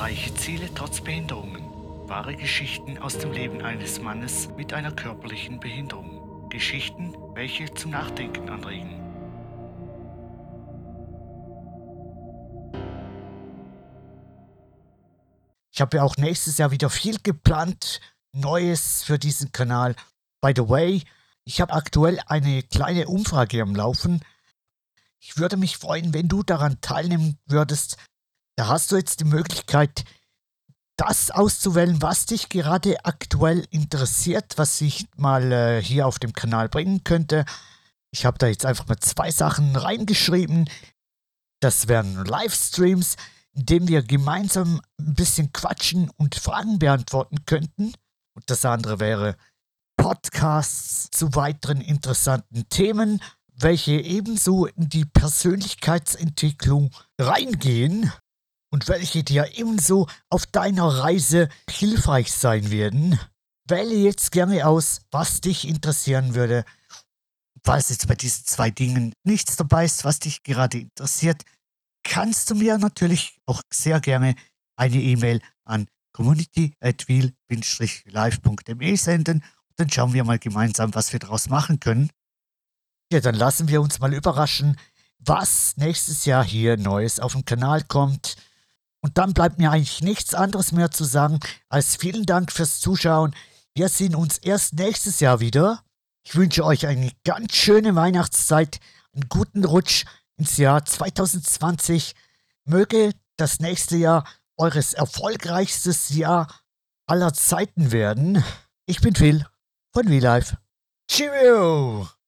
Erreiche Ziele trotz Behinderungen. Wahre Geschichten aus dem Leben eines Mannes mit einer körperlichen Behinderung. Geschichten, welche zum Nachdenken anregen. Ich habe ja auch nächstes Jahr wieder viel geplant, Neues für diesen Kanal. By the way, ich habe aktuell eine kleine Umfrage am Laufen. Ich würde mich freuen, wenn du daran teilnehmen würdest. Da hast du jetzt die Möglichkeit, das auszuwählen, was dich gerade aktuell interessiert, was ich mal äh, hier auf dem Kanal bringen könnte. Ich habe da jetzt einfach mal zwei Sachen reingeschrieben. Das wären Livestreams, in denen wir gemeinsam ein bisschen quatschen und Fragen beantworten könnten. Und das andere wäre Podcasts zu weiteren interessanten Themen, welche ebenso in die Persönlichkeitsentwicklung reingehen und welche dir ebenso auf deiner Reise hilfreich sein werden. Wähle jetzt gerne aus, was dich interessieren würde. Falls jetzt bei diesen zwei Dingen nichts dabei ist, was dich gerade interessiert, kannst du mir natürlich auch sehr gerne eine E-Mail an community.wheel-live.me senden und dann schauen wir mal gemeinsam, was wir daraus machen können. Ja, dann lassen wir uns mal überraschen, was nächstes Jahr hier Neues auf dem Kanal kommt. Und dann bleibt mir eigentlich nichts anderes mehr zu sagen, als vielen Dank fürs Zuschauen. Wir sehen uns erst nächstes Jahr wieder. Ich wünsche euch eine ganz schöne Weihnachtszeit, einen guten Rutsch ins Jahr 2020. Möge das nächste Jahr eures erfolgreichstes Jahr aller Zeiten werden. Ich bin Phil von WeLife. Cheerio!